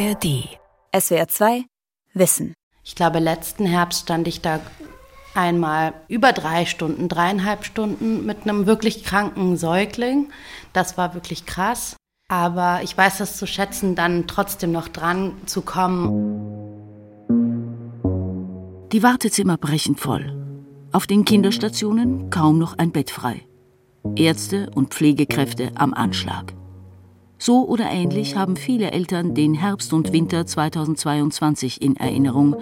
ARD. SWR 2 Wissen. Ich glaube, letzten Herbst stand ich da einmal über drei Stunden, dreieinhalb Stunden mit einem wirklich kranken Säugling. Das war wirklich krass. Aber ich weiß das zu schätzen, dann trotzdem noch dran zu kommen. Die Wartezimmer brechen voll. Auf den Kinderstationen kaum noch ein Bett frei. Ärzte und Pflegekräfte am Anschlag. So oder ähnlich haben viele Eltern den Herbst und Winter 2022 in Erinnerung,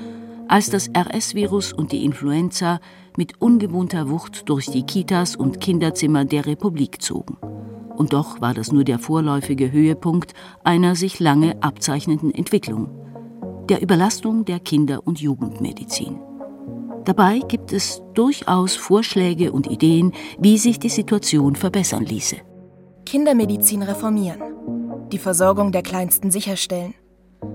als das RS-Virus und die Influenza mit ungewohnter Wucht durch die Kitas und Kinderzimmer der Republik zogen. Und doch war das nur der vorläufige Höhepunkt einer sich lange abzeichnenden Entwicklung, der Überlastung der Kinder- und Jugendmedizin. Dabei gibt es durchaus Vorschläge und Ideen, wie sich die Situation verbessern ließe. Kindermedizin reformieren. Die Versorgung der Kleinsten sicherstellen.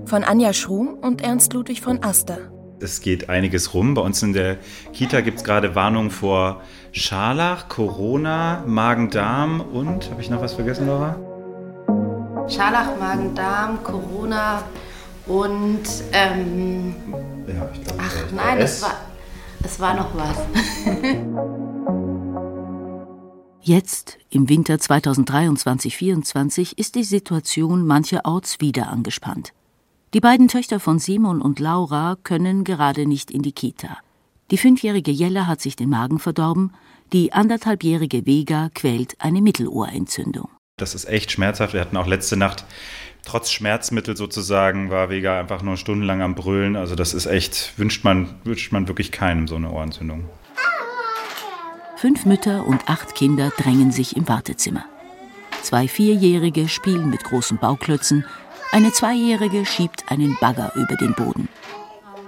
Von Anja Schrum und Ernst Ludwig von Aster. Es geht einiges rum. Bei uns in der Kita gibt es gerade Warnungen vor Scharlach, Corona, Magen-Darm und, habe ich noch was vergessen, Laura? Scharlach, Magen-Darm, Corona und, ähm, ja, ich glaub, ach nein, es war, es war noch was. Jetzt, im Winter 2023-24, ist die Situation mancherorts wieder angespannt. Die beiden Töchter von Simon und Laura können gerade nicht in die Kita. Die fünfjährige Jella hat sich den Magen verdorben, die anderthalbjährige Vega quält eine Mittelohrentzündung. Das ist echt schmerzhaft. Wir hatten auch letzte Nacht, trotz Schmerzmittel sozusagen, war Vega einfach nur stundenlang am Brüllen. Also das ist echt, wünscht man, wünscht man wirklich keinem so eine Ohrentzündung. Fünf Mütter und acht Kinder drängen sich im Wartezimmer. Zwei Vierjährige spielen mit großen Bauklötzen, eine Zweijährige schiebt einen Bagger über den Boden.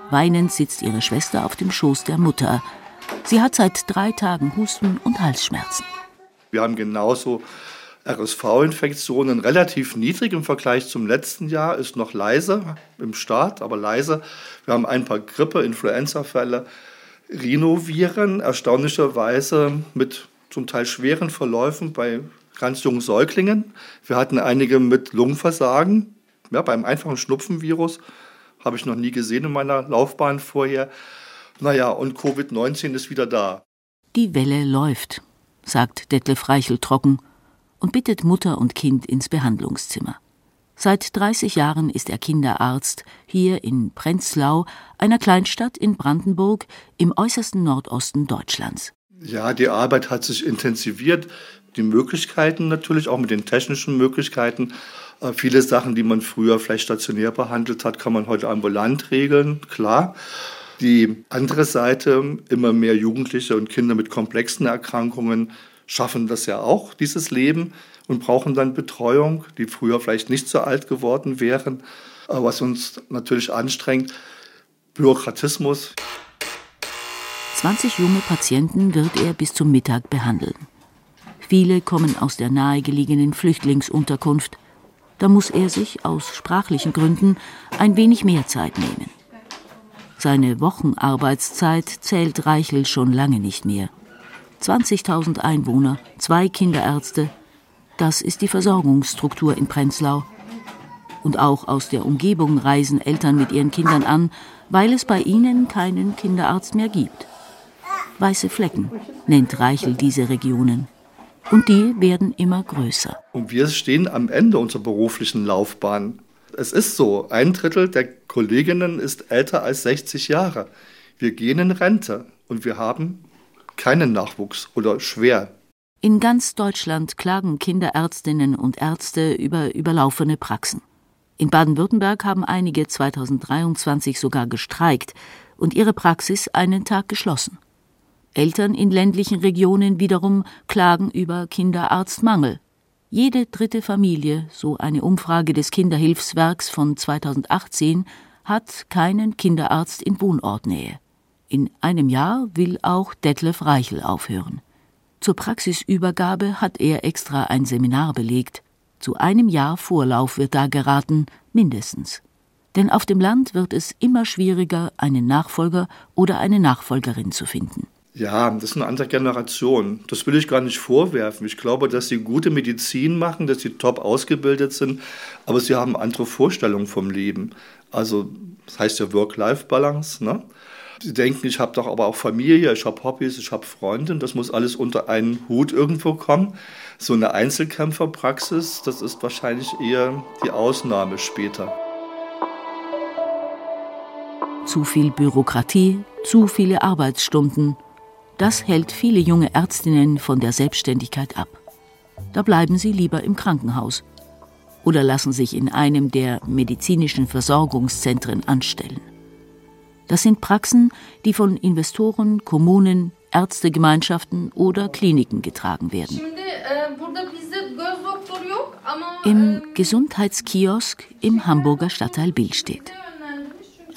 Weinend sitzt ihre Schwester auf dem Schoß der Mutter. Sie hat seit drei Tagen Husten und Halsschmerzen. Wir haben genauso RSV-Infektionen relativ niedrig im Vergleich zum letzten Jahr, ist noch leise im Start, aber leise. Wir haben ein paar Grippe-, Influenza-Fälle, Rhinoviren, erstaunlicherweise mit zum Teil schweren Verläufen bei ganz jungen Säuglingen. Wir hatten einige mit Lungenversagen, ja, beim einfachen Schnupfenvirus habe ich noch nie gesehen in meiner Laufbahn vorher. Naja, und Covid-19 ist wieder da. Die Welle läuft, sagt Detlef Reichel trocken und bittet Mutter und Kind ins Behandlungszimmer. Seit 30 Jahren ist er Kinderarzt hier in Prenzlau, einer Kleinstadt in Brandenburg im äußersten Nordosten Deutschlands. Ja, die Arbeit hat sich intensiviert. Die Möglichkeiten natürlich, auch mit den technischen Möglichkeiten. Äh, viele Sachen, die man früher vielleicht stationär behandelt hat, kann man heute ambulant regeln, klar. Die andere Seite, immer mehr Jugendliche und Kinder mit komplexen Erkrankungen schaffen das ja auch, dieses Leben, und brauchen dann Betreuung, die früher vielleicht nicht so alt geworden wären, was uns natürlich anstrengt. Bürokratismus. 20 junge Patienten wird er bis zum Mittag behandeln. Viele kommen aus der nahegelegenen Flüchtlingsunterkunft. Da muss er sich aus sprachlichen Gründen ein wenig mehr Zeit nehmen. Seine Wochenarbeitszeit zählt Reichel schon lange nicht mehr. 20.000 Einwohner, zwei Kinderärzte, das ist die Versorgungsstruktur in Prenzlau. Und auch aus der Umgebung reisen Eltern mit ihren Kindern an, weil es bei ihnen keinen Kinderarzt mehr gibt. Weiße Flecken nennt Reichel diese Regionen. Und die werden immer größer. Und wir stehen am Ende unserer beruflichen Laufbahn. Es ist so, ein Drittel der Kolleginnen ist älter als 60 Jahre. Wir gehen in Rente und wir haben keinen Nachwuchs oder schwer. In ganz Deutschland klagen Kinderärztinnen und Ärzte über überlaufene Praxen. In Baden-Württemberg haben einige 2023 sogar gestreikt und ihre Praxis einen Tag geschlossen. Eltern in ländlichen Regionen wiederum klagen über Kinderarztmangel. Jede dritte Familie, so eine Umfrage des Kinderhilfswerks von 2018, hat keinen Kinderarzt in Wohnortnähe. In einem Jahr will auch Detlef Reichel aufhören. Zur Praxisübergabe hat er extra ein Seminar belegt. Zu einem Jahr Vorlauf wird da geraten, mindestens. Denn auf dem Land wird es immer schwieriger, einen Nachfolger oder eine Nachfolgerin zu finden. Ja, das ist eine andere Generation. Das will ich gar nicht vorwerfen. Ich glaube, dass sie gute Medizin machen, dass sie top ausgebildet sind, aber sie haben andere Vorstellungen vom Leben. Also, das heißt ja Work-Life-Balance. Ne? Sie denken, ich habe doch aber auch Familie, ich habe Hobbys, ich habe Freunde, das muss alles unter einen Hut irgendwo kommen. So eine Einzelkämpferpraxis, das ist wahrscheinlich eher die Ausnahme später. Zu viel Bürokratie, zu viele Arbeitsstunden, das hält viele junge Ärztinnen von der Selbstständigkeit ab. Da bleiben sie lieber im Krankenhaus oder lassen sich in einem der medizinischen Versorgungszentren anstellen. Das sind Praxen, die von Investoren, Kommunen, Ärztegemeinschaften oder Kliniken getragen werden. Im Gesundheitskiosk im Hamburger Stadtteil Billstedt.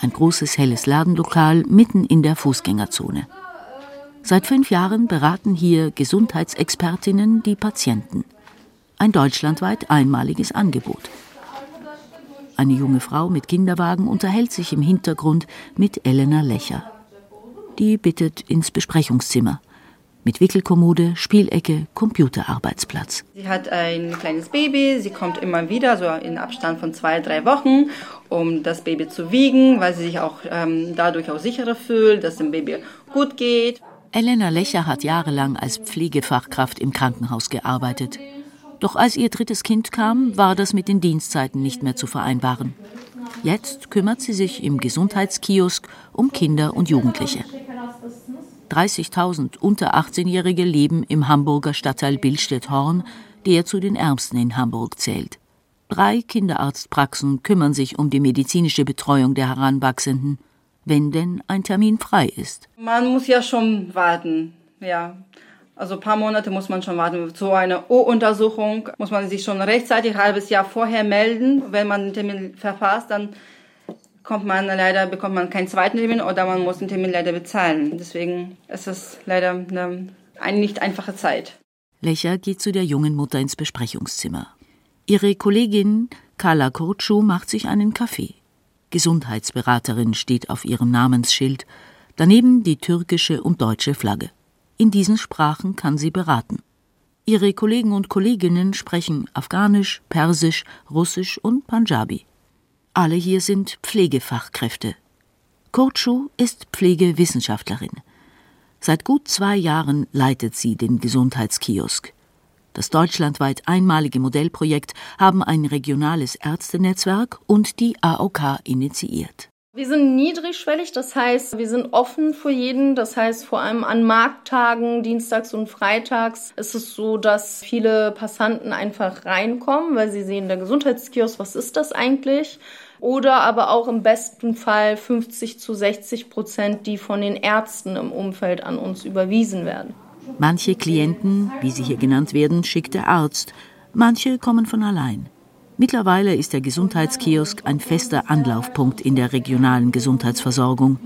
Ein großes helles Ladenlokal mitten in der Fußgängerzone. Seit fünf Jahren beraten hier Gesundheitsexpertinnen die Patienten. Ein deutschlandweit einmaliges Angebot. Eine junge Frau mit Kinderwagen unterhält sich im Hintergrund mit Elena Lecher. Die bittet ins Besprechungszimmer. Mit Wickelkommode, Spielecke, Computerarbeitsplatz. Sie hat ein kleines Baby, sie kommt immer wieder, so in Abstand von zwei, drei Wochen, um das Baby zu wiegen, weil sie sich auch ähm, dadurch auch sicherer fühlt, dass dem Baby gut geht. Elena Lecher hat jahrelang als Pflegefachkraft im Krankenhaus gearbeitet. Doch als ihr drittes Kind kam, war das mit den Dienstzeiten nicht mehr zu vereinbaren. Jetzt kümmert sie sich im Gesundheitskiosk um Kinder und Jugendliche. 30.000 unter 18-Jährige leben im Hamburger Stadtteil Billstedt-Horn, der zu den ärmsten in Hamburg zählt. Drei Kinderarztpraxen kümmern sich um die medizinische Betreuung der Heranwachsenden wenn denn ein Termin frei ist. Man muss ja schon warten, ja. Also ein paar Monate muss man schon warten. So eine O-Untersuchung muss man sich schon rechtzeitig, ein halbes Jahr vorher melden. Wenn man den Termin verfasst, dann kommt man leider, bekommt man keinen zweiten Termin oder man muss den Termin leider bezahlen. Deswegen ist es leider eine, eine nicht einfache Zeit. Lecher geht zu der jungen Mutter ins Besprechungszimmer. Ihre Kollegin Carla Kurtschuh macht sich einen Kaffee. Gesundheitsberaterin steht auf ihrem Namensschild, daneben die türkische und deutsche Flagge. In diesen Sprachen kann sie beraten. Ihre Kollegen und Kolleginnen sprechen Afghanisch, Persisch, Russisch und Punjabi. Alle hier sind Pflegefachkräfte. Kurtschu ist Pflegewissenschaftlerin. Seit gut zwei Jahren leitet sie den Gesundheitskiosk. Das deutschlandweit einmalige Modellprojekt haben ein regionales Ärztenetzwerk und die AOK initiiert. Wir sind niedrigschwellig, das heißt, wir sind offen für jeden. Das heißt, vor allem an Markttagen, dienstags und freitags, ist es so, dass viele Passanten einfach reinkommen, weil sie sehen, der Gesundheitskiosk, was ist das eigentlich? Oder aber auch im besten Fall 50 zu 60 Prozent, die von den Ärzten im Umfeld an uns überwiesen werden. Manche Klienten, wie sie hier genannt werden, schickt der Arzt, manche kommen von allein. Mittlerweile ist der Gesundheitskiosk ein fester Anlaufpunkt in der regionalen Gesundheitsversorgung.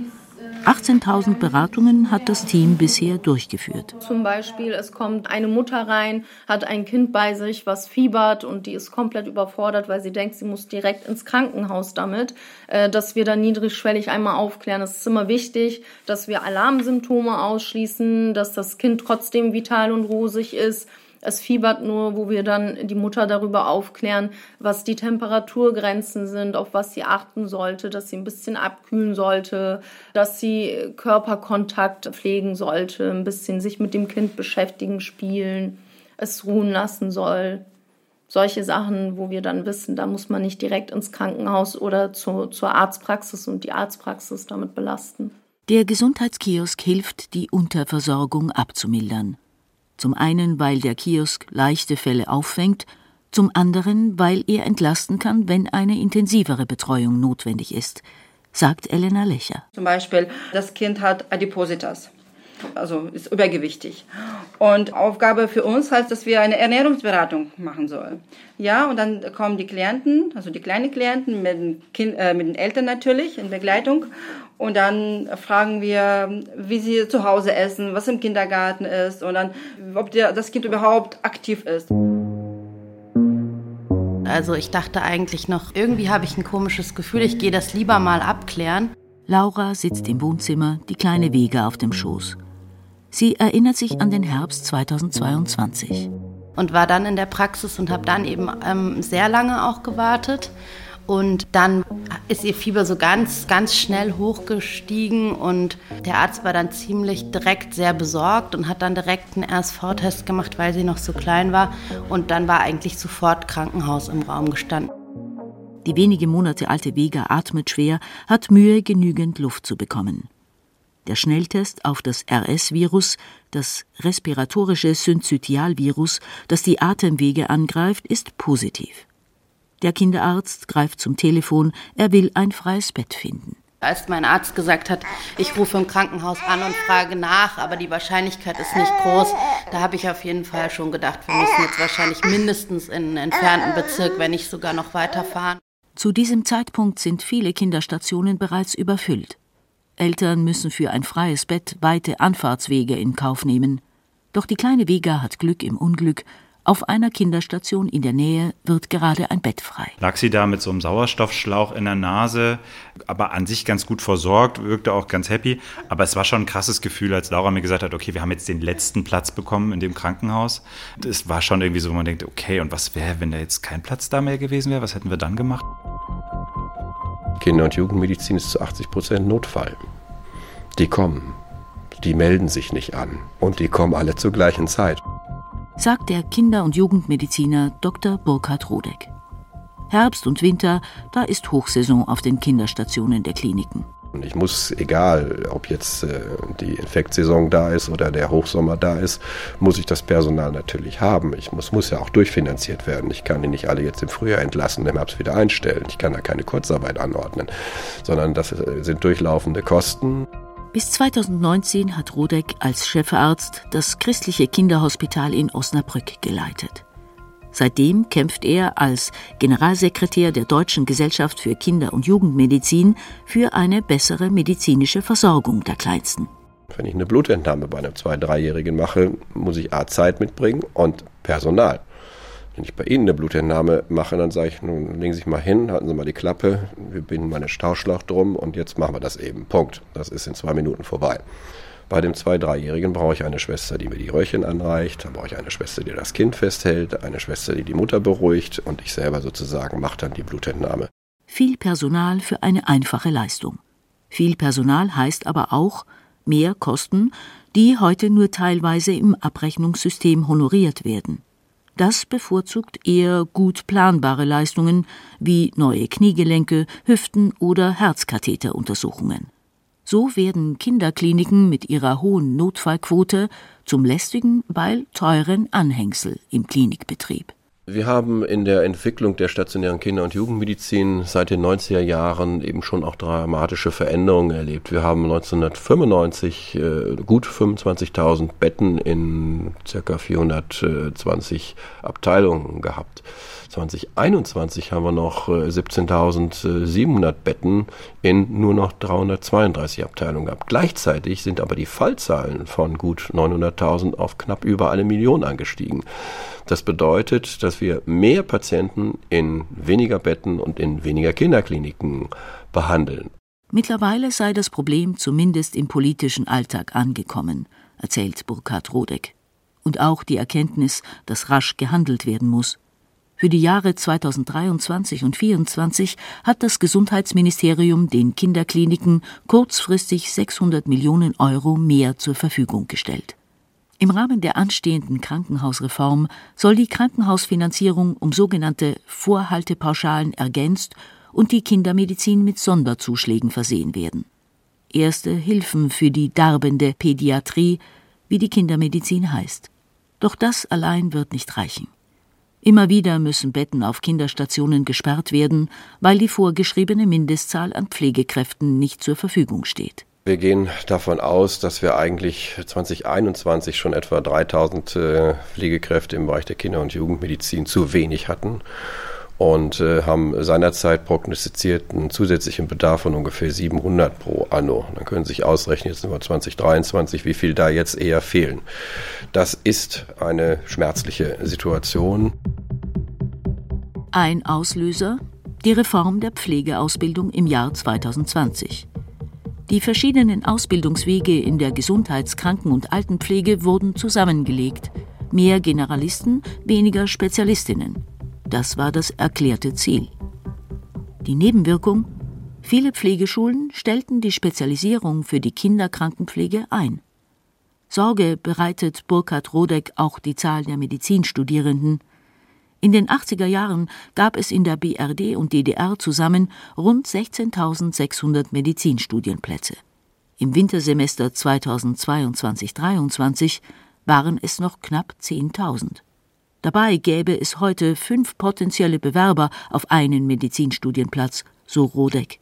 18.000 Beratungen hat das Team bisher durchgeführt. Zum Beispiel, es kommt eine Mutter rein, hat ein Kind bei sich, was fiebert und die ist komplett überfordert, weil sie denkt, sie muss direkt ins Krankenhaus damit, äh, dass wir dann niedrigschwellig einmal aufklären. Es ist immer wichtig, dass wir Alarmsymptome ausschließen, dass das Kind trotzdem vital und rosig ist es fiebert nur, wo wir dann die Mutter darüber aufklären, was die Temperaturgrenzen sind, auf was sie achten sollte, dass sie ein bisschen abkühlen sollte, dass sie Körperkontakt pflegen sollte, ein bisschen sich mit dem Kind beschäftigen, spielen, es ruhen lassen soll. Solche Sachen, wo wir dann wissen, da muss man nicht direkt ins Krankenhaus oder zu, zur Arztpraxis und die Arztpraxis damit belasten. Der Gesundheitskiosk hilft, die Unterversorgung abzumildern. Zum einen, weil der Kiosk leichte Fälle auffängt, zum anderen, weil er entlasten kann, wenn eine intensivere Betreuung notwendig ist, sagt Elena Lecher. Zum Beispiel, das Kind hat Adipositas, also ist übergewichtig. Und Aufgabe für uns heißt, dass wir eine Ernährungsberatung machen sollen. Ja, und dann kommen die Klienten, also die kleinen Klienten mit den, kind, äh, mit den Eltern natürlich in Begleitung. Und dann fragen wir, wie sie zu Hause essen, was im Kindergarten ist und dann, ob der, das Kind überhaupt aktiv ist. Also ich dachte eigentlich noch, irgendwie habe ich ein komisches Gefühl, ich gehe das lieber mal abklären. Laura sitzt im Wohnzimmer, die kleine Wege auf dem Schoß. Sie erinnert sich an den Herbst 2022. Und war dann in der Praxis und habe dann eben ähm, sehr lange auch gewartet. Und dann ist ihr Fieber so ganz, ganz schnell hochgestiegen und der Arzt war dann ziemlich direkt sehr besorgt und hat dann direkt einen RSV-Test gemacht, weil sie noch so klein war. Und dann war eigentlich sofort Krankenhaus im Raum gestanden. Die wenige Monate alte Vega atmet schwer, hat Mühe, genügend Luft zu bekommen. Der Schnelltest auf das RS-Virus, das respiratorische Synzytialvirus, das die Atemwege angreift, ist positiv. Der Kinderarzt greift zum Telefon, er will ein freies Bett finden. Als mein Arzt gesagt hat, ich rufe im Krankenhaus an und frage nach, aber die Wahrscheinlichkeit ist nicht groß, da habe ich auf jeden Fall schon gedacht, wir müssen jetzt wahrscheinlich mindestens in einen entfernten Bezirk, wenn nicht sogar noch weiterfahren. Zu diesem Zeitpunkt sind viele Kinderstationen bereits überfüllt. Eltern müssen für ein freies Bett weite Anfahrtswege in Kauf nehmen. Doch die kleine Vega hat Glück im Unglück auf einer Kinderstation in der Nähe wird gerade ein Bett frei. Lag sie da mit so einem Sauerstoffschlauch in der Nase, aber an sich ganz gut versorgt, wirkte auch ganz happy. Aber es war schon ein krasses Gefühl, als Laura mir gesagt hat, okay, wir haben jetzt den letzten Platz bekommen in dem Krankenhaus. Es war schon irgendwie so, wo man denkt, okay, und was wäre, wenn da jetzt kein Platz da mehr gewesen wäre? Was hätten wir dann gemacht? Kinder- und Jugendmedizin ist zu 80 Prozent Notfall. Die kommen, die melden sich nicht an und die kommen alle zur gleichen Zeit sagt der Kinder- und Jugendmediziner Dr. Burkhard Rodeck. Herbst und Winter, da ist Hochsaison auf den Kinderstationen der Kliniken. Und ich muss, egal ob jetzt äh, die Infektsaison da ist oder der Hochsommer da ist, muss ich das Personal natürlich haben. Ich muss, muss ja auch durchfinanziert werden. Ich kann die nicht alle jetzt im Frühjahr entlassen, im Herbst wieder einstellen. Ich kann da keine Kurzarbeit anordnen, sondern das äh, sind durchlaufende Kosten. Bis 2019 hat Rodeck als Chefarzt das christliche Kinderhospital in Osnabrück geleitet. Seitdem kämpft er als Generalsekretär der Deutschen Gesellschaft für Kinder- und Jugendmedizin für eine bessere medizinische Versorgung der Kleinsten. Wenn ich eine Blutentnahme bei einem Zwei-, Dreijährigen mache, muss ich A Zeit mitbringen und Personal. Wenn ich bei Ihnen eine Blutentnahme mache, dann sage ich, nun legen Sie sich mal hin, halten Sie mal die Klappe, wir binden mal einen Stauschlauch drum und jetzt machen wir das eben. Punkt. Das ist in zwei Minuten vorbei. Bei dem Zwei-, Dreijährigen brauche ich eine Schwester, die mir die Röhrchen anreicht, dann brauche ich eine Schwester, die das Kind festhält, eine Schwester, die die Mutter beruhigt und ich selber sozusagen mache dann die Blutentnahme. Viel Personal für eine einfache Leistung. Viel Personal heißt aber auch mehr Kosten, die heute nur teilweise im Abrechnungssystem honoriert werden. Das bevorzugt eher gut planbare Leistungen wie neue Kniegelenke, Hüften oder Herzkatheteruntersuchungen. So werden Kinderkliniken mit ihrer hohen Notfallquote zum lästigen, weil teuren Anhängsel im Klinikbetrieb. Wir haben in der Entwicklung der stationären Kinder- und Jugendmedizin seit den 90er Jahren eben schon auch dramatische Veränderungen erlebt. Wir haben 1995 äh, gut 25.000 Betten in circa 420 Abteilungen gehabt. 2021 haben wir noch 17.700 äh, Betten in nur noch 332 Abteilungen gehabt. Gleichzeitig sind aber die Fallzahlen von gut 900.000 auf knapp über eine Million angestiegen. Das bedeutet, dass wir mehr Patienten in weniger Betten und in weniger Kinderkliniken behandeln. Mittlerweile sei das Problem zumindest im politischen Alltag angekommen, erzählt Burkhard Rodeck. Und auch die Erkenntnis, dass rasch gehandelt werden muss. Für die Jahre 2023 und 2024 hat das Gesundheitsministerium den Kinderkliniken kurzfristig 600 Millionen Euro mehr zur Verfügung gestellt. Im Rahmen der anstehenden Krankenhausreform soll die Krankenhausfinanzierung um sogenannte Vorhaltepauschalen ergänzt und die Kindermedizin mit Sonderzuschlägen versehen werden. Erste Hilfen für die darbende Pädiatrie, wie die Kindermedizin heißt. Doch das allein wird nicht reichen. Immer wieder müssen Betten auf Kinderstationen gesperrt werden, weil die vorgeschriebene Mindestzahl an Pflegekräften nicht zur Verfügung steht. Wir gehen davon aus, dass wir eigentlich 2021 schon etwa 3000 äh, Pflegekräfte im Bereich der Kinder- und Jugendmedizin zu wenig hatten und äh, haben seinerzeit prognostiziert einen zusätzlichen Bedarf von ungefähr 700 pro Anno. Dann können Sie sich ausrechnen, jetzt sind wir 2023, wie viel da jetzt eher fehlen. Das ist eine schmerzliche Situation. Ein Auslöser? Die Reform der Pflegeausbildung im Jahr 2020. Die verschiedenen Ausbildungswege in der Gesundheits-, Kranken- und Altenpflege wurden zusammengelegt. Mehr Generalisten, weniger Spezialistinnen. Das war das erklärte Ziel. Die Nebenwirkung? Viele Pflegeschulen stellten die Spezialisierung für die Kinderkrankenpflege ein. Sorge bereitet Burkhard Rodeck auch die Zahl der Medizinstudierenden. In den 80er Jahren gab es in der BRD und DDR zusammen rund 16.600 Medizinstudienplätze. Im Wintersemester 2022-23 waren es noch knapp 10.000. Dabei gäbe es heute fünf potenzielle Bewerber auf einen Medizinstudienplatz, so Rodeck.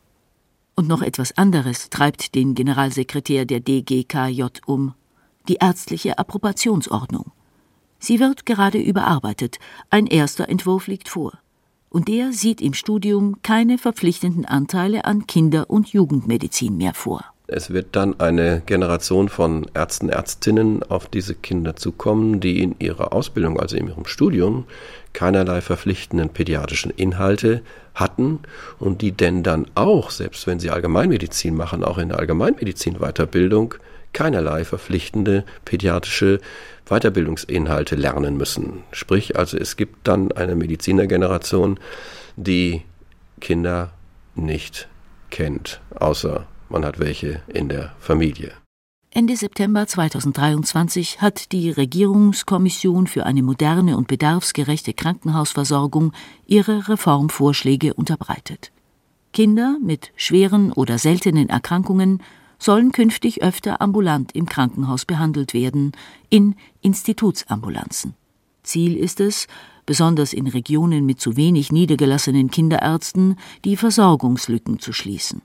Und noch etwas anderes treibt den Generalsekretär der DGKJ um die ärztliche Approbationsordnung. Sie wird gerade überarbeitet, ein erster Entwurf liegt vor. Und der sieht im Studium keine verpflichtenden Anteile an Kinder- und Jugendmedizin mehr vor. Es wird dann eine Generation von Ärzten, Ärztinnen auf diese Kinder zukommen, die in ihrer Ausbildung, also in ihrem Studium, keinerlei verpflichtenden pädiatrischen Inhalte hatten und die denn dann auch, selbst wenn sie Allgemeinmedizin machen, auch in der Allgemeinmedizin Weiterbildung keinerlei verpflichtende pädiatrische Weiterbildungsinhalte lernen müssen. Sprich, also es gibt dann eine Medizinergeneration, die Kinder nicht kennt, außer man hat welche in der Familie. Ende September 2023 hat die Regierungskommission für eine moderne und bedarfsgerechte Krankenhausversorgung ihre Reformvorschläge unterbreitet. Kinder mit schweren oder seltenen Erkrankungen sollen künftig öfter ambulant im Krankenhaus behandelt werden, in Institutsambulanzen. Ziel ist es, besonders in Regionen mit zu wenig niedergelassenen Kinderärzten, die Versorgungslücken zu schließen.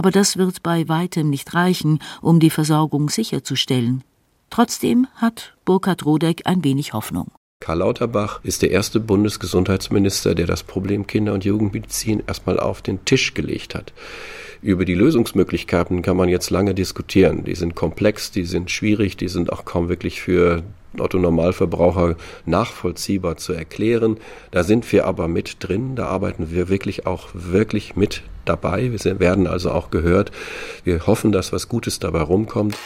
Aber das wird bei weitem nicht reichen, um die Versorgung sicherzustellen. Trotzdem hat Burkhard Rodeck ein wenig Hoffnung. Karl Lauterbach ist der erste Bundesgesundheitsminister, der das Problem Kinder- und Jugendmedizin erstmal auf den Tisch gelegt hat. Über die Lösungsmöglichkeiten kann man jetzt lange diskutieren. Die sind komplex, die sind schwierig, die sind auch kaum wirklich für Otto Normalverbraucher nachvollziehbar zu erklären. Da sind wir aber mit drin, da arbeiten wir wirklich auch wirklich mit dabei. Wir werden also auch gehört. Wir hoffen, dass was Gutes dabei rumkommt.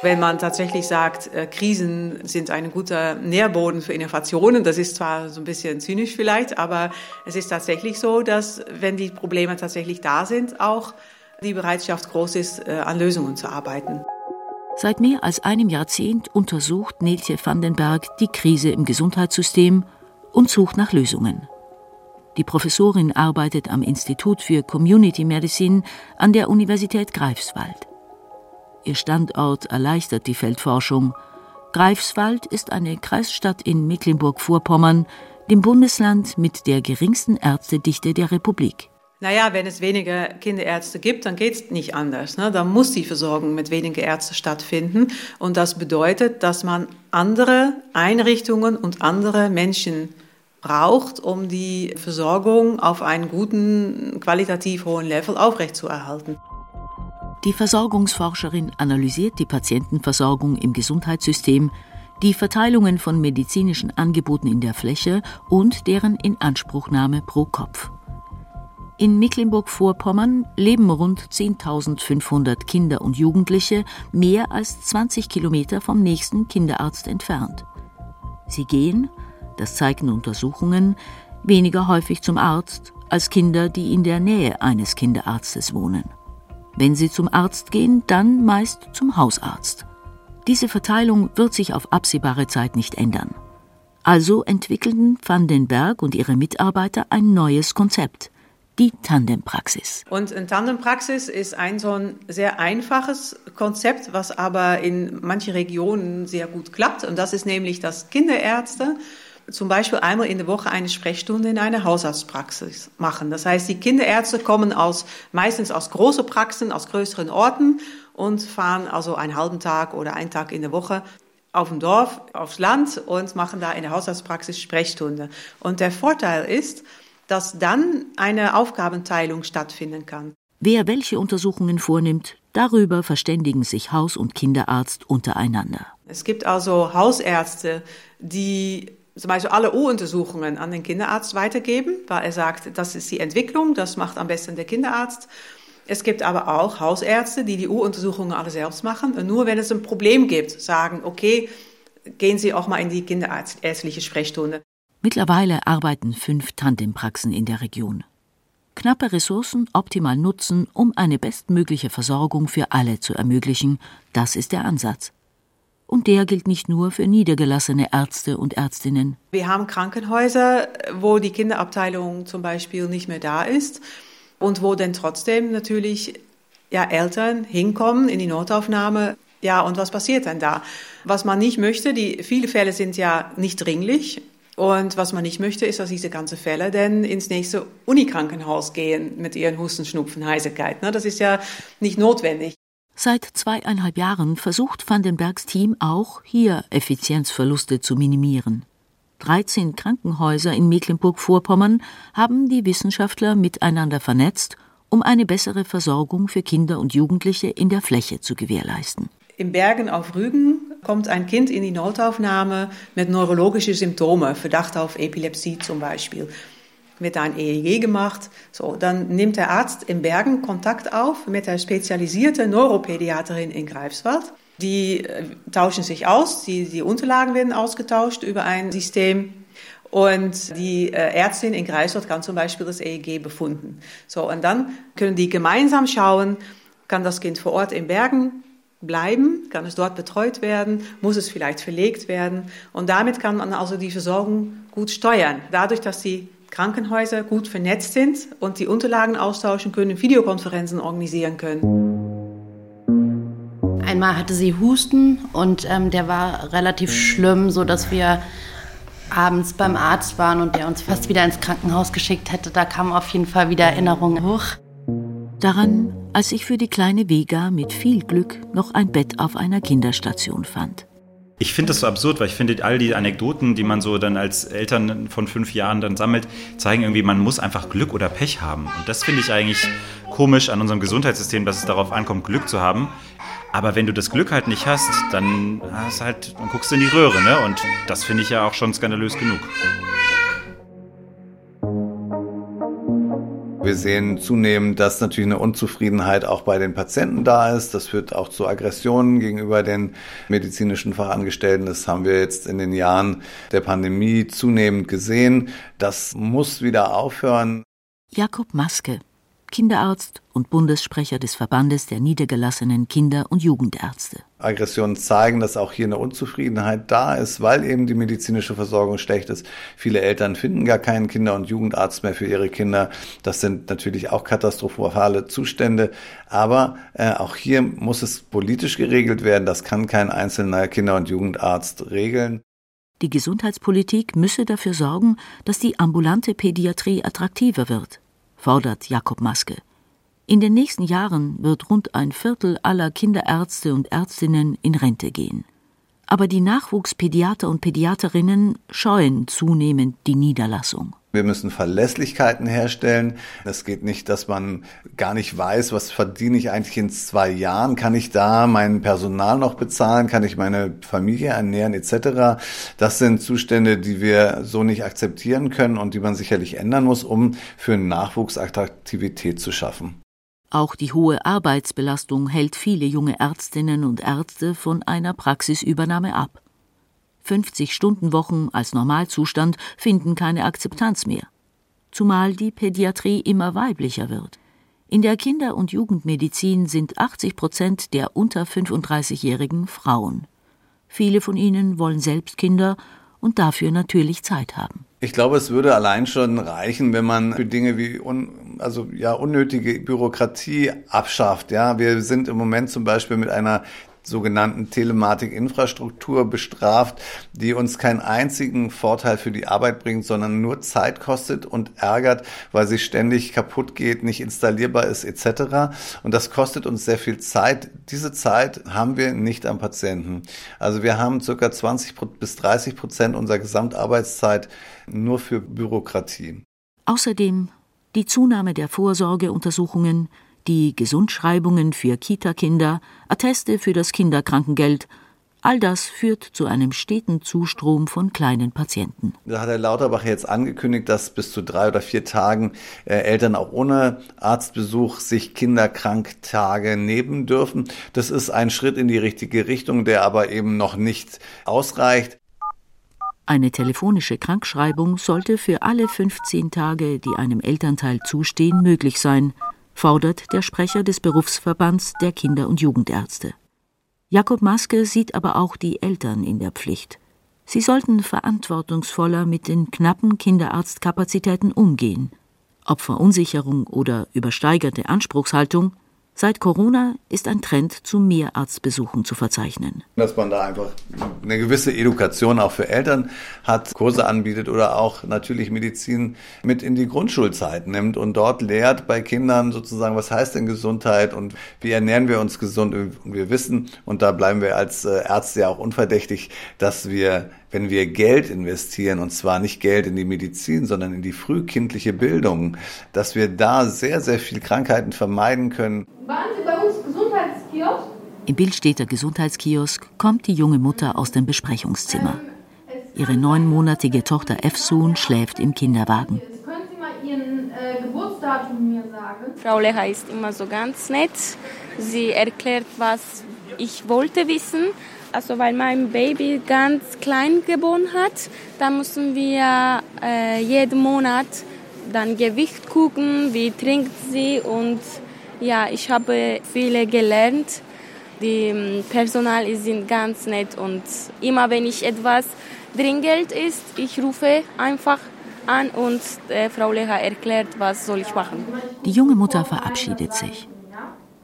Wenn man tatsächlich sagt, äh, Krisen sind ein guter Nährboden für Innovationen, das ist zwar so ein bisschen zynisch vielleicht, aber es ist tatsächlich so, dass wenn die Probleme tatsächlich da sind, auch die Bereitschaft groß ist, äh, an Lösungen zu arbeiten. Seit mehr als einem Jahrzehnt untersucht Neltje Vandenberg die Krise im Gesundheitssystem und sucht nach Lösungen. Die Professorin arbeitet am Institut für Community Medicine an der Universität Greifswald. Ihr Standort erleichtert die Feldforschung. Greifswald ist eine Kreisstadt in Mecklenburg-Vorpommern, dem Bundesland mit der geringsten Ärztedichte der Republik. Naja, wenn es weniger Kinderärzte gibt, dann geht es nicht anders. Ne? Dann muss die Versorgung mit weniger Ärzten stattfinden. Und das bedeutet, dass man andere Einrichtungen und andere Menschen braucht, um die Versorgung auf einen guten, qualitativ hohen Level aufrechtzuerhalten. Die Versorgungsforscherin analysiert die Patientenversorgung im Gesundheitssystem, die Verteilungen von medizinischen Angeboten in der Fläche und deren Inanspruchnahme pro Kopf. In Mecklenburg-Vorpommern leben rund 10.500 Kinder und Jugendliche mehr als 20 Kilometer vom nächsten Kinderarzt entfernt. Sie gehen, das zeigen Untersuchungen, weniger häufig zum Arzt als Kinder, die in der Nähe eines Kinderarztes wohnen. Wenn sie zum Arzt gehen, dann meist zum Hausarzt. Diese Verteilung wird sich auf absehbare Zeit nicht ändern. Also entwickelten Van den Berg und ihre Mitarbeiter ein neues Konzept, die Tandempraxis. Und eine Tandempraxis ist ein so ein sehr einfaches Konzept, was aber in manchen Regionen sehr gut klappt. Und das ist nämlich, dass Kinderärzte zum Beispiel einmal in der Woche eine Sprechstunde in einer Hausarztpraxis machen. Das heißt, die Kinderärzte kommen aus, meistens aus großen Praxen, aus größeren Orten und fahren also einen halben Tag oder einen Tag in der Woche auf dem Dorf, aufs Land und machen da in der Hausarztpraxis Sprechstunde. Und der Vorteil ist, dass dann eine Aufgabenteilung stattfinden kann. Wer welche Untersuchungen vornimmt, darüber verständigen sich Haus- und Kinderarzt untereinander. Es gibt also Hausärzte, die zum Beispiel alle U-Untersuchungen an den Kinderarzt weitergeben, weil er sagt, das ist die Entwicklung, das macht am besten der Kinderarzt. Es gibt aber auch Hausärzte, die die U-Untersuchungen alle selbst machen und nur wenn es ein Problem gibt, sagen, okay, gehen Sie auch mal in die kinderärztliche Sprechstunde. Mittlerweile arbeiten fünf Tandempraxen in der Region. Knappe Ressourcen optimal nutzen, um eine bestmögliche Versorgung für alle zu ermöglichen, das ist der Ansatz. Und der gilt nicht nur für niedergelassene Ärzte und Ärztinnen. Wir haben Krankenhäuser, wo die Kinderabteilung zum Beispiel nicht mehr da ist und wo dann trotzdem natürlich ja, Eltern hinkommen in die Notaufnahme. Ja, und was passiert dann da? Was man nicht möchte, die viele Fälle sind ja nicht dringlich. Und was man nicht möchte, ist, dass diese ganzen Fälle dann ins nächste Unikrankenhaus gehen mit ihren Husten, Schnupfen, Heiserkeit. Ne? Das ist ja nicht notwendig. Seit zweieinhalb Jahren versucht Vandenbergs Team auch, hier Effizienzverluste zu minimieren. 13 Krankenhäuser in Mecklenburg-Vorpommern haben die Wissenschaftler miteinander vernetzt, um eine bessere Versorgung für Kinder und Jugendliche in der Fläche zu gewährleisten. In Bergen auf Rügen kommt ein Kind in die Notaufnahme mit neurologischen Symptomen, Verdacht auf Epilepsie zum Beispiel. Wird ein EEG gemacht, so, dann nimmt der Arzt in Bergen Kontakt auf mit der spezialisierten Neuropädiaterin in Greifswald. Die äh, tauschen sich aus, die, die Unterlagen werden ausgetauscht über ein System und die äh, Ärztin in Greifswald kann zum Beispiel das EEG befunden. So, und dann können die gemeinsam schauen, kann das Kind vor Ort in Bergen bleiben? Kann es dort betreut werden? Muss es vielleicht verlegt werden? Und damit kann man also die Versorgung gut steuern. Dadurch, dass die Krankenhäuser gut vernetzt sind und die Unterlagen austauschen können, Videokonferenzen organisieren können. Einmal hatte sie Husten und ähm, der war relativ schlimm, so dass wir abends beim Arzt waren und der uns fast wieder ins Krankenhaus geschickt hätte. Da kamen auf jeden Fall wieder Erinnerungen hoch. Daran als ich für die kleine Vega mit viel Glück noch ein Bett auf einer Kinderstation fand. Ich finde das so absurd, weil ich finde, all die Anekdoten, die man so dann als Eltern von fünf Jahren dann sammelt, zeigen irgendwie, man muss einfach Glück oder Pech haben. Und das finde ich eigentlich komisch an unserem Gesundheitssystem, dass es darauf ankommt, Glück zu haben. Aber wenn du das Glück halt nicht hast, dann, hast halt, dann guckst du in die Röhre, ne? Und das finde ich ja auch schon skandalös genug. Wir sehen zunehmend, dass natürlich eine Unzufriedenheit auch bei den Patienten da ist. Das führt auch zu Aggressionen gegenüber den medizinischen Fachangestellten. Das haben wir jetzt in den Jahren der Pandemie zunehmend gesehen. Das muss wieder aufhören. Jakob Maske, Kinderarzt und Bundessprecher des Verbandes der niedergelassenen Kinder- und Jugendärzte. Aggressionen zeigen, dass auch hier eine Unzufriedenheit da ist, weil eben die medizinische Versorgung schlecht ist. Viele Eltern finden gar keinen Kinder- und Jugendarzt mehr für ihre Kinder. Das sind natürlich auch katastrophale Zustände. Aber äh, auch hier muss es politisch geregelt werden. Das kann kein einzelner Kinder- und Jugendarzt regeln. Die Gesundheitspolitik müsse dafür sorgen, dass die ambulante Pädiatrie attraktiver wird fordert Jakob Maske. In den nächsten Jahren wird rund ein Viertel aller Kinderärzte und Ärztinnen in Rente gehen. Aber die Nachwuchspädiater und Pädiaterinnen scheuen zunehmend die Niederlassung. Wir müssen Verlässlichkeiten herstellen. Es geht nicht, dass man gar nicht weiß, was verdiene ich eigentlich in zwei Jahren. Kann ich da mein Personal noch bezahlen? Kann ich meine Familie ernähren etc.? Das sind Zustände, die wir so nicht akzeptieren können und die man sicherlich ändern muss, um für Nachwuchs Attraktivität zu schaffen. Auch die hohe Arbeitsbelastung hält viele junge Ärztinnen und Ärzte von einer Praxisübernahme ab. 50-Stunden-Wochen als Normalzustand finden keine Akzeptanz mehr. Zumal die Pädiatrie immer weiblicher wird. In der Kinder- und Jugendmedizin sind 80 Prozent der unter 35-Jährigen Frauen. Viele von ihnen wollen selbst Kinder und dafür natürlich Zeit haben. Ich glaube, es würde allein schon reichen, wenn man für Dinge wie un, also ja unnötige Bürokratie abschafft. Ja, wir sind im Moment zum Beispiel mit einer sogenannten Telematik-Infrastruktur bestraft, die uns keinen einzigen Vorteil für die Arbeit bringt, sondern nur Zeit kostet und ärgert, weil sie ständig kaputt geht, nicht installierbar ist etc. Und das kostet uns sehr viel Zeit. Diese Zeit haben wir nicht am Patienten. Also wir haben circa 20 bis 30 Prozent unserer Gesamtarbeitszeit nur für Bürokratie. Außerdem die Zunahme der Vorsorgeuntersuchungen, die Gesundschreibungen für Kita-Kinder, Atteste für das Kinderkrankengeld, All das führt zu einem steten Zustrom von kleinen Patienten. Da hat Herr Lauterbach jetzt angekündigt, dass bis zu drei oder vier Tagen äh, Eltern auch ohne Arztbesuch sich Kinderkranktage nehmen dürfen. Das ist ein Schritt in die richtige Richtung, der aber eben noch nicht ausreicht. Eine telefonische Krankschreibung sollte für alle 15 Tage, die einem Elternteil zustehen, möglich sein, fordert der Sprecher des Berufsverbands der Kinder- und Jugendärzte. Jakob Maske sieht aber auch die Eltern in der Pflicht. Sie sollten verantwortungsvoller mit den knappen Kinderarztkapazitäten umgehen. Ob Verunsicherung oder übersteigerte Anspruchshaltung, Seit Corona ist ein Trend zu mehr Arztbesuchen zu verzeichnen. Dass man da einfach eine gewisse Edukation auch für Eltern hat, Kurse anbietet oder auch natürlich Medizin mit in die Grundschulzeit nimmt und dort lehrt bei Kindern sozusagen, was heißt denn Gesundheit und wie ernähren wir uns gesund. Und wir wissen, und da bleiben wir als äh, Ärzte ja auch unverdächtig, dass wir wenn wir Geld investieren, und zwar nicht Geld in die Medizin, sondern in die frühkindliche Bildung, dass wir da sehr, sehr viel Krankheiten vermeiden können. Waren Sie bei uns Gesundheitskiosk? Im Bild steht der Gesundheitskiosk, kommt die junge Mutter aus dem Besprechungszimmer. Ihre neunmonatige Tochter Efsun schläft im Kinderwagen. Können Sie mal Ihren äh, Geburtsdatum mir sagen? Frau Leha ist immer so ganz nett. Sie erklärt, was ich wollte wissen also weil mein Baby ganz klein geboren hat, da müssen wir äh, jeden Monat dann Gewicht gucken, wie trinkt sie und ja, ich habe viele gelernt. Die ähm, Personal sind ganz nett und immer wenn ich etwas dringend ist, ich rufe einfach an und äh, Frau Leha erklärt, was soll ich machen. Die junge Mutter verabschiedet sich.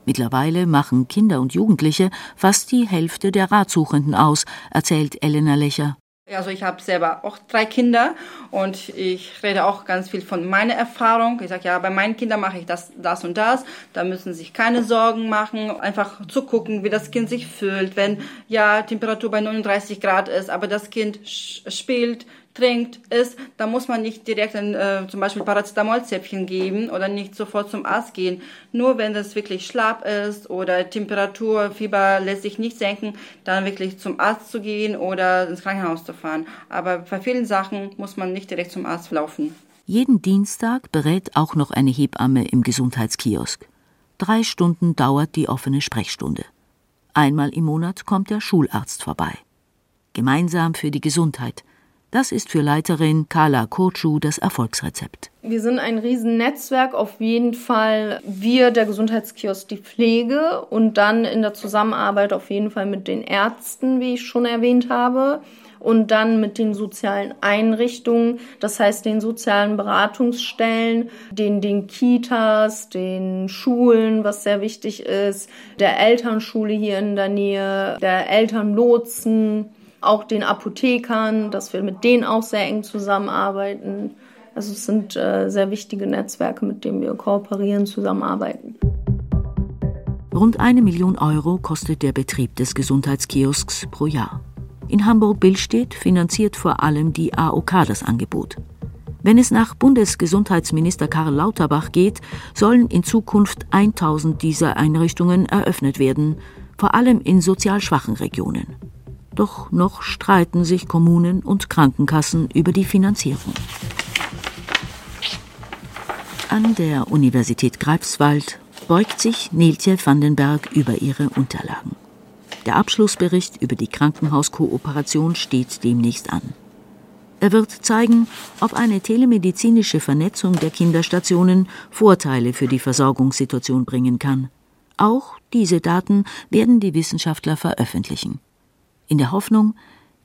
Mittlerweile machen Kinder und Jugendliche fast die Hälfte der Ratsuchenden aus, erzählt Elena Lecher. Also ich habe selber auch drei Kinder und ich rede auch ganz viel von meiner Erfahrung. Ich sage, ja, bei meinen Kindern mache ich das, das und das. Da müssen Sie sich keine Sorgen machen. Einfach zu gucken, wie das Kind sich fühlt. Wenn ja Temperatur bei 39 Grad ist, aber das Kind spielt, trinkt, isst, dann muss man nicht direkt ein, äh, zum Beispiel Paracetamolzäpfchen geben oder nicht sofort zum Arzt gehen. Nur wenn das wirklich schlapp ist oder Temperatur, Fieber lässt sich nicht senken, dann wirklich zum Arzt zu gehen oder ins Krankenhaus zu fahren. Aber bei vielen Sachen muss man nicht direkt zum Arzt laufen. Jeden Dienstag berät auch noch eine Hebamme im Gesundheitskiosk. Drei Stunden dauert die offene Sprechstunde. Einmal im Monat kommt der Schularzt vorbei. Gemeinsam für die Gesundheit – das ist für Leiterin Carla Kochu das Erfolgsrezept. Wir sind ein Riesennetzwerk, auf jeden Fall wir, der Gesundheitskiosk, die Pflege und dann in der Zusammenarbeit auf jeden Fall mit den Ärzten, wie ich schon erwähnt habe und dann mit den sozialen Einrichtungen, das heißt den sozialen Beratungsstellen, den, den Kitas, den Schulen, was sehr wichtig ist, der Elternschule hier in der Nähe, der Elternlotsen auch den Apothekern, dass wir mit denen auch sehr eng zusammenarbeiten. Also es sind äh, sehr wichtige Netzwerke, mit denen wir kooperieren, zusammenarbeiten. Rund eine Million Euro kostet der Betrieb des Gesundheitskiosks pro Jahr. In Hamburg-Billstedt finanziert vor allem die AOK das Angebot. Wenn es nach Bundesgesundheitsminister Karl Lauterbach geht, sollen in Zukunft 1000 dieser Einrichtungen eröffnet werden, vor allem in sozial schwachen Regionen. Doch noch streiten sich Kommunen und Krankenkassen über die Finanzierung. An der Universität Greifswald beugt sich Neltje Vandenberg über ihre Unterlagen. Der Abschlussbericht über die Krankenhauskooperation steht demnächst an. Er wird zeigen, ob eine telemedizinische Vernetzung der Kinderstationen Vorteile für die Versorgungssituation bringen kann. Auch diese Daten werden die Wissenschaftler veröffentlichen in der Hoffnung,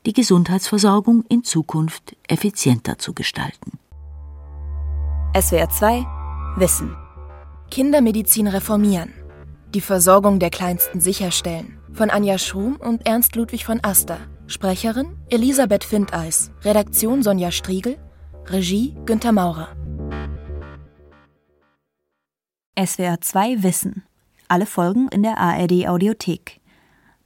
die Gesundheitsversorgung in Zukunft effizienter zu gestalten. SWR 2 Wissen Kindermedizin reformieren. Die Versorgung der Kleinsten sicherstellen. Von Anja Schrum und Ernst Ludwig von Aster. Sprecherin Elisabeth Findeis. Redaktion Sonja Striegel. Regie Günter Maurer. SWR 2 Wissen. Alle Folgen in der ARD Audiothek.